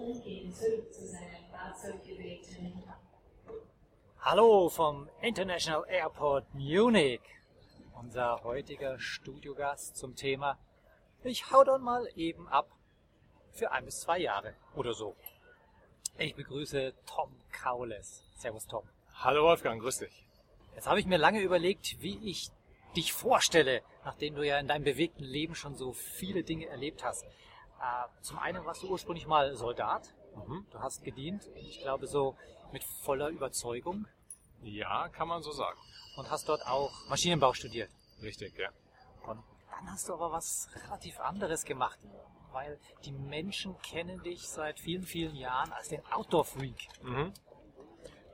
Umgehen zurück zu seinem Fahrzeug gebeten. Hallo vom International Airport Munich. Unser heutiger Studiogast zum Thema Ich hau dann mal eben ab für ein bis zwei Jahre oder so. Ich begrüße Tom Kaules. Servus Tom. Hallo Wolfgang, grüß dich. Jetzt habe ich mir lange überlegt, wie ich dich vorstelle, nachdem du ja in deinem bewegten Leben schon so viele Dinge erlebt hast. Äh, zum einen warst du ursprünglich mal Soldat. Mhm. Du hast gedient, ich glaube so mit voller Überzeugung Ja, kann man so sagen. und hast dort auch Maschinenbau studiert. Richtig, ja. Und dann hast du aber was relativ anderes gemacht, weil die Menschen kennen dich seit vielen, vielen Jahren als den Outdoor-Freak. Mhm.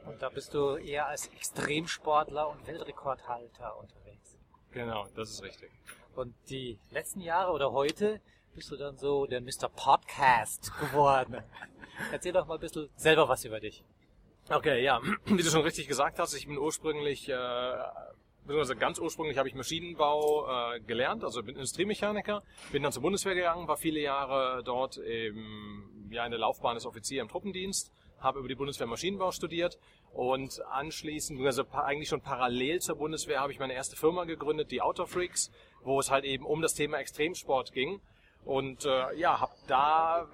Und da bist du eher als Extremsportler und Weltrekordhalter unterwegs. Genau, das ist richtig. Und die letzten Jahre oder heute bist du dann so der Mr. Podcast geworden. Erzähl doch mal ein bisschen selber was über dich. Okay, ja, wie du schon richtig gesagt hast, ich bin ursprünglich, äh, beziehungsweise ganz ursprünglich habe ich Maschinenbau äh, gelernt, also bin Industriemechaniker, bin dann zur Bundeswehr gegangen, war viele Jahre dort im, ja, in der Laufbahn des Offizier im Truppendienst, habe über die Bundeswehr Maschinenbau studiert und anschließend, also eigentlich schon parallel zur Bundeswehr, habe ich meine erste Firma gegründet, die Outdoor Freaks, wo es halt eben um das Thema Extremsport ging und äh, ja, habe da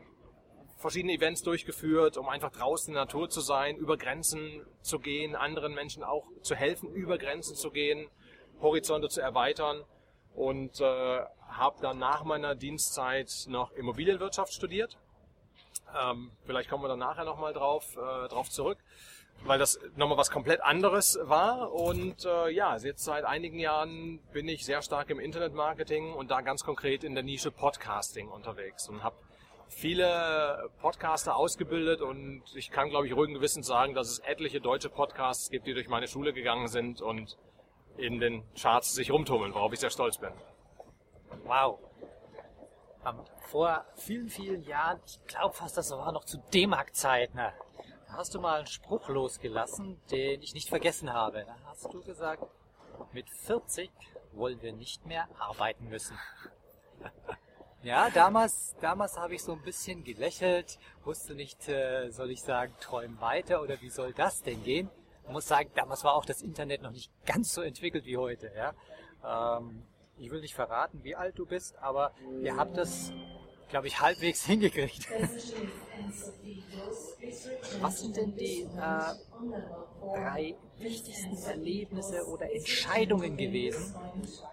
verschiedene Events durchgeführt, um einfach draußen in der Natur zu sein, über Grenzen zu gehen, anderen Menschen auch zu helfen, über Grenzen zu gehen, Horizonte zu erweitern und äh, habe dann nach meiner Dienstzeit noch Immobilienwirtschaft studiert. Ähm, vielleicht kommen wir dann nachher nochmal drauf, äh, drauf zurück, weil das nochmal was komplett anderes war. Und äh, ja, jetzt seit einigen Jahren bin ich sehr stark im Internetmarketing und da ganz konkret in der Nische Podcasting unterwegs und habe viele Podcaster ausgebildet und ich kann, glaube ich, ruhigen Gewissens sagen, dass es etliche deutsche Podcasts gibt, die durch meine Schule gegangen sind und in den Charts sich rumtummeln, worauf ich sehr stolz bin. Wow. Ähm, vor vielen, vielen Jahren, ich glaube fast, das war noch zu D-Mark-Zeiten, da hast du mal einen Spruch losgelassen, den ich nicht vergessen habe. Da hast du gesagt, mit 40 wollen wir nicht mehr arbeiten müssen. Ja, damals, damals habe ich so ein bisschen gelächelt, wusste nicht, äh, soll ich sagen, träum weiter oder wie soll das denn gehen? Ich muss sagen, damals war auch das Internet noch nicht ganz so entwickelt wie heute. Ja? Ähm, ich will nicht verraten, wie alt du bist, aber ihr habt das, glaube ich, halbwegs hingekriegt. Was sind denn die äh, drei wichtigsten Erlebnisse oder Entscheidungen gewesen,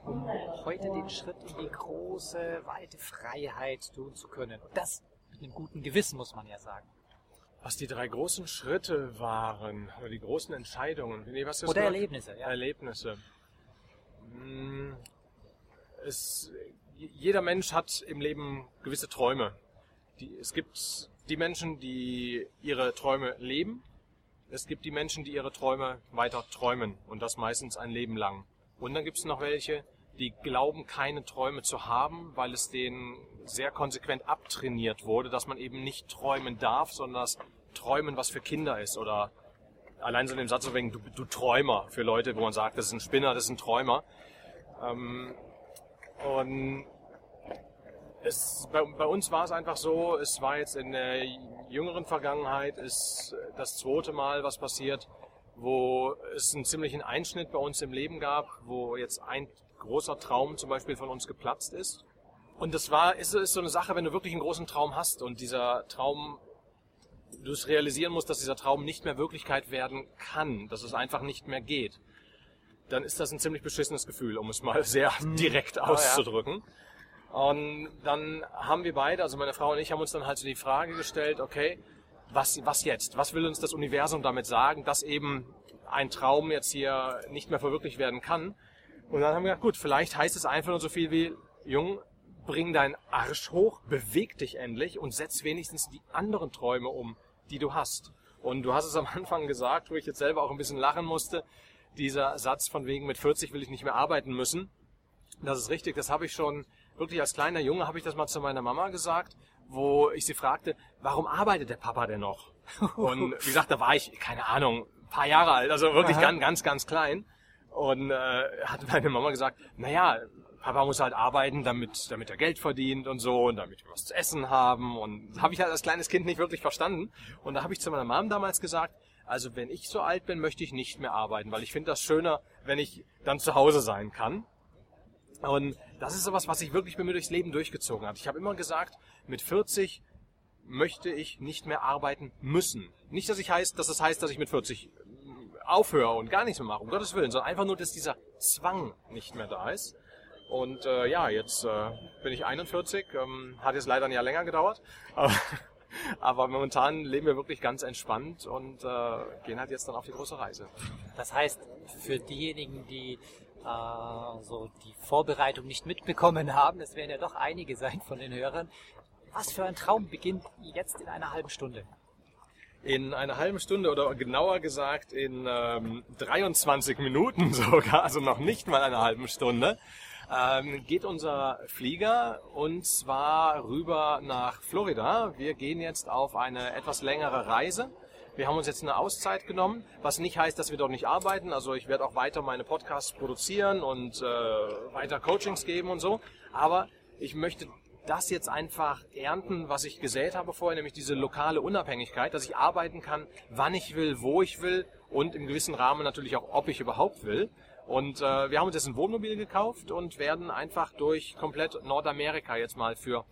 um heute den Schritt in die große, weite Freiheit tun zu können? Und das mit einem guten Gewissen, muss man ja sagen. Was die drei großen Schritte waren, oder die großen Entscheidungen, nee, was du Oder gesagt? Erlebnisse, ja. Erlebnisse. Hm, Es, jeder Mensch hat im Leben gewisse Träume. Die, es gibt die Menschen, die ihre Träume leben. Es gibt die Menschen, die ihre Träume weiter träumen und das meistens ein Leben lang. Und dann gibt es noch welche, die glauben, keine Träume zu haben, weil es denen sehr konsequent abtrainiert wurde, dass man eben nicht träumen darf, sondern dass Träumen was für Kinder ist oder allein so in dem Satz wegen du, du Träumer für Leute, wo man sagt, das ist ein Spinner, das ist ein Träumer. Ähm, und es, bei, bei uns war es einfach so, es war jetzt in der jüngeren Vergangenheit ist das zweite Mal was passiert, wo es einen ziemlichen Einschnitt bei uns im Leben gab, wo jetzt ein großer Traum zum Beispiel von uns geplatzt ist. Und das war, ist, ist so eine Sache, wenn du wirklich einen großen Traum hast und dieser Traum, du es realisieren musst, dass dieser Traum nicht mehr Wirklichkeit werden kann, dass es einfach nicht mehr geht, dann ist das ein ziemlich beschissenes Gefühl, um es mal sehr direkt ja. auszudrücken. Und dann haben wir beide, also meine Frau und ich, haben uns dann halt so die Frage gestellt, okay, was, was jetzt? Was will uns das Universum damit sagen, dass eben ein Traum jetzt hier nicht mehr verwirklicht werden kann? Und dann haben wir gedacht, gut, vielleicht heißt es einfach nur so viel wie, Jung, bring deinen Arsch hoch, beweg dich endlich und setz wenigstens die anderen Träume um, die du hast. Und du hast es am Anfang gesagt, wo ich jetzt selber auch ein bisschen lachen musste, dieser Satz von wegen mit 40 will ich nicht mehr arbeiten müssen. Das ist richtig, das habe ich schon wirklich als kleiner Junge habe ich das mal zu meiner Mama gesagt, wo ich sie fragte, warum arbeitet der Papa denn noch? Und wie gesagt, da war ich, keine Ahnung, ein paar Jahre alt, also wirklich Aha. ganz, ganz, ganz klein. Und äh, hat meine Mama gesagt, naja, Papa muss halt arbeiten, damit, damit er Geld verdient und so und damit wir was zu essen haben. Und habe ich halt als kleines Kind nicht wirklich verstanden. Und da habe ich zu meiner Mom damals gesagt, also wenn ich so alt bin, möchte ich nicht mehr arbeiten, weil ich finde das schöner, wenn ich dann zu Hause sein kann. Und das ist sowas, was sich wirklich bei mir durchs Leben durchgezogen hat. Ich habe immer gesagt, mit 40 möchte ich nicht mehr arbeiten müssen. Nicht, dass ich heißt, dass das heißt, dass ich mit 40 aufhöre und gar nichts mehr mache, um Gottes Willen, sondern einfach nur, dass dieser Zwang nicht mehr da ist. Und äh, ja, jetzt äh, bin ich 41, ähm, hat jetzt leider ein Jahr länger gedauert. Aber, momentan leben wir wirklich ganz entspannt und äh, gehen halt jetzt dann auf die große Reise. Das heißt, für diejenigen, die äh, so die Vorbereitung nicht mitbekommen haben, es werden ja doch einige sein von den Hörern, was für ein Traum beginnt jetzt in einer halben Stunde? In einer halben Stunde oder genauer gesagt in ähm, 23 Minuten sogar, also noch nicht mal einer halben Stunde, ähm, geht unser Flieger und zwar rüber nach Florida. Wir gehen jetzt auf eine etwas längere Reise. Wir haben uns jetzt eine Auszeit genommen, was nicht heißt, dass wir dort nicht arbeiten. Also ich werde auch weiter meine Podcasts produzieren und äh, weiter Coachings geben und so. Aber ich möchte das jetzt einfach ernten, was ich gesät habe vorher, nämlich diese lokale Unabhängigkeit, dass ich arbeiten kann, wann ich will, wo ich will und im gewissen Rahmen natürlich auch, ob ich überhaupt will. Und äh, wir haben uns jetzt ein Wohnmobil gekauft und werden einfach durch komplett Nordamerika jetzt mal für,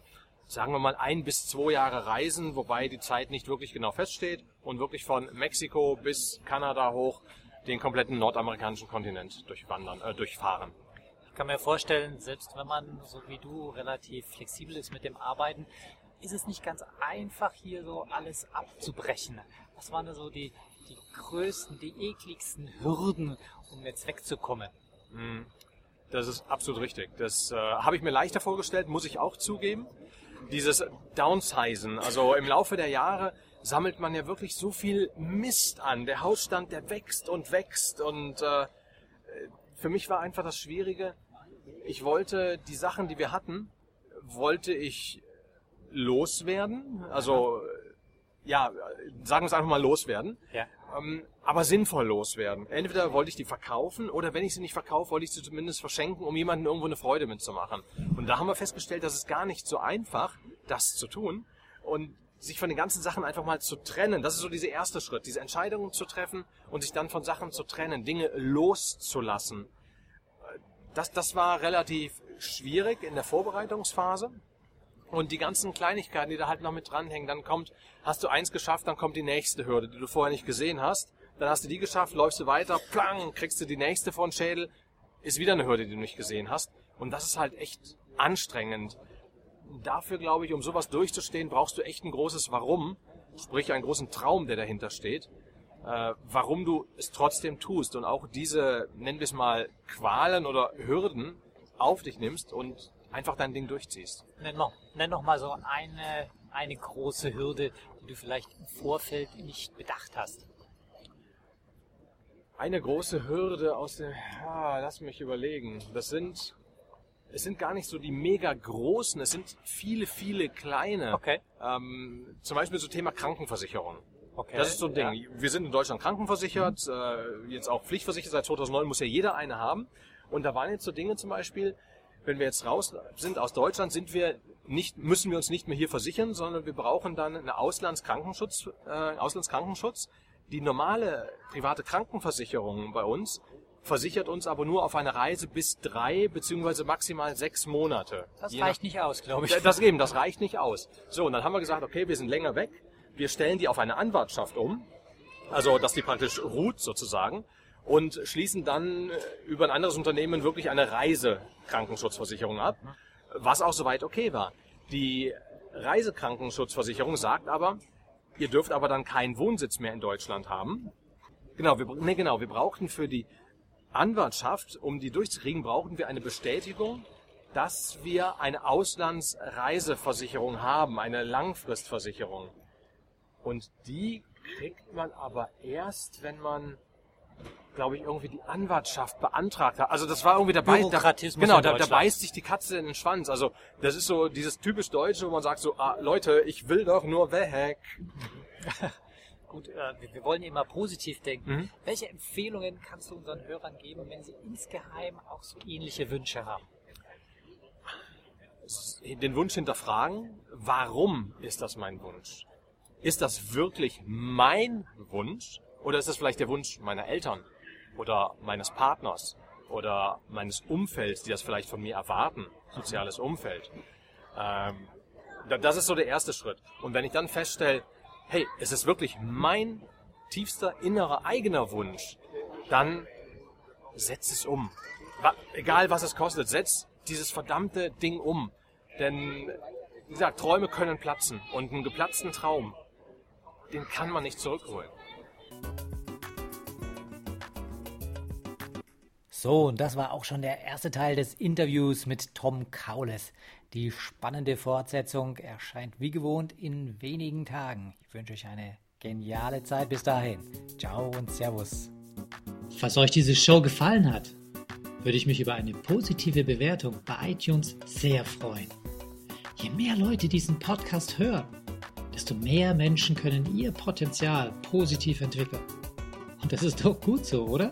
sagen wir mal, ein bis zwei Jahre reisen, wobei die Zeit nicht wirklich genau feststeht und wirklich von Mexiko bis Kanada hoch den kompletten nordamerikanischen Kontinent durchwandern, äh, durchfahren. Ich kann mir vorstellen, selbst wenn man, so wie du, relativ flexibel ist mit dem Arbeiten, ist es nicht ganz einfach, hier so alles abzubrechen. Was waren da so die, die größten, die ekligsten Hürden, um jetzt wegzukommen? Das ist absolut richtig. Das äh, habe ich mir leichter vorgestellt, muss ich auch zugeben. Dieses Downsizen, also im Laufe der Jahre sammelt man ja wirklich so viel Mist an. Der Hausstand, der wächst und wächst und äh, für mich war einfach das Schwierige, ich wollte die Sachen, die wir hatten, wollte ich loswerden. Also ja, sagen wir es einfach mal loswerden. Ja. Ähm, aber sinnvoll loswerden. Entweder wollte ich die verkaufen oder wenn ich sie nicht verkaufe, wollte ich sie zumindest verschenken, um jemandem irgendwo eine Freude mitzumachen. Und da haben wir festgestellt, dass es gar nicht so einfach, das zu tun und sich von den ganzen Sachen einfach mal zu trennen. Das ist so dieser erste Schritt, diese Entscheidungen zu treffen und sich dann von Sachen zu trennen, Dinge loszulassen. Das, das war relativ schwierig in der Vorbereitungsphase. Und die ganzen Kleinigkeiten, die da halt noch mit dranhängen, dann kommt, hast du eins geschafft, dann kommt die nächste Hürde, die du vorher nicht gesehen hast. Dann hast du die geschafft, läufst du weiter, plang, kriegst du die nächste vor den Schädel, ist wieder eine Hürde, die du nicht gesehen hast. Und das ist halt echt anstrengend. Dafür glaube ich, um sowas durchzustehen, brauchst du echt ein großes Warum, sprich einen großen Traum, der dahinter steht, äh, warum du es trotzdem tust und auch diese, nennen wir es mal, Qualen oder Hürden auf dich nimmst und einfach dein Ding durchziehst. Nenn noch, nenn noch mal so eine, eine große Hürde, die du vielleicht im Vorfeld nicht bedacht hast. Eine große Hürde aus dem, ah, lass mich überlegen. Das sind, es sind gar nicht so die mega großen, es sind viele, viele kleine. Okay. Ähm, zum Beispiel so Thema Krankenversicherung. Okay. Das ist so ein Ding. Ja. Wir sind in Deutschland krankenversichert, äh, jetzt auch pflichtversichert. Seit 2009 muss ja jeder eine haben. Und da waren jetzt so Dinge zum Beispiel, wenn wir jetzt raus sind aus Deutschland, sind wir nicht, müssen wir uns nicht mehr hier versichern, sondern wir brauchen dann einen Auslandskrankenschutz, äh, Auslandskrankenschutz. Die normale private Krankenversicherung bei uns versichert uns aber nur auf eine Reise bis drei beziehungsweise maximal sechs Monate. Das Je reicht nicht aus, glaube ich. Das eben, das reicht nicht aus. So, und dann haben wir gesagt, okay, wir sind länger weg. Wir stellen die auf eine Anwartschaft um. Also, dass die praktisch ruht sozusagen. Und schließen dann äh, über ein anderes Unternehmen wirklich eine Reisekrankenschutz-Versicherung ab. Was auch soweit okay war. Die Reisekrankenschutz-Versicherung sagt aber, ihr dürft aber dann keinen Wohnsitz mehr in Deutschland haben. Genau, wir, nee, genau, wir brauchten für die Anwartschaft, um die durchzukriegen, brauchten wir eine Bestätigung, dass wir eine Auslandsreiseversicherung haben, eine Langfristversicherung. Und die kriegt man aber erst, wenn man, glaube ich, irgendwie die Anwartschaft beantragt hat. Also das war irgendwie dabei. Da, Bürokratismus genau, in da, da beißt sich die Katze in den Schwanz. Also das ist so dieses typisch Deutsche, wo man sagt so, ah, Leute, ich will doch nur weg. Gut, äh, wir, wir wollen immer positiv denken. Mhm. Welche Empfehlungen kannst du unseren Hörern geben, wenn sie insgeheim auch so ähnliche Wünsche haben? den Wunsch hinterfragen, warum ist das mein Wunsch? Ist das wirklich mein Wunsch oder ist das vielleicht der Wunsch meiner Eltern oder meines Partners oder meines Umfelds, die das vielleicht von mir erwarten, soziales Umfeld? Ähm, da- das ist so der erste Schritt. Und wenn ich dann feststelle, hey, es ist wirklich mein tiefster innerer eigener Wunsch, dann setz es um. Egal was es kostet, setz dieses verdammte Ding um. Denn, wie gesagt, Träume können platzen. Und einen geplatzten Traum, den kann man nicht zurückholen. So, und das war auch schon der erste Teil des Interviews mit Tom Kaules. Die spannende Fortsetzung erscheint wie gewohnt in wenigen Tagen. Ich wünsche euch eine geniale Zeit bis dahin. Ciao und Servus. Falls euch diese Show gefallen hat, würde ich mich über eine positive Bewertung bei iTunes sehr freuen. Je mehr Leute diesen Podcast hören, desto mehr Menschen können ihr Potenzial positiv entwickeln. Und das ist doch gut so, oder?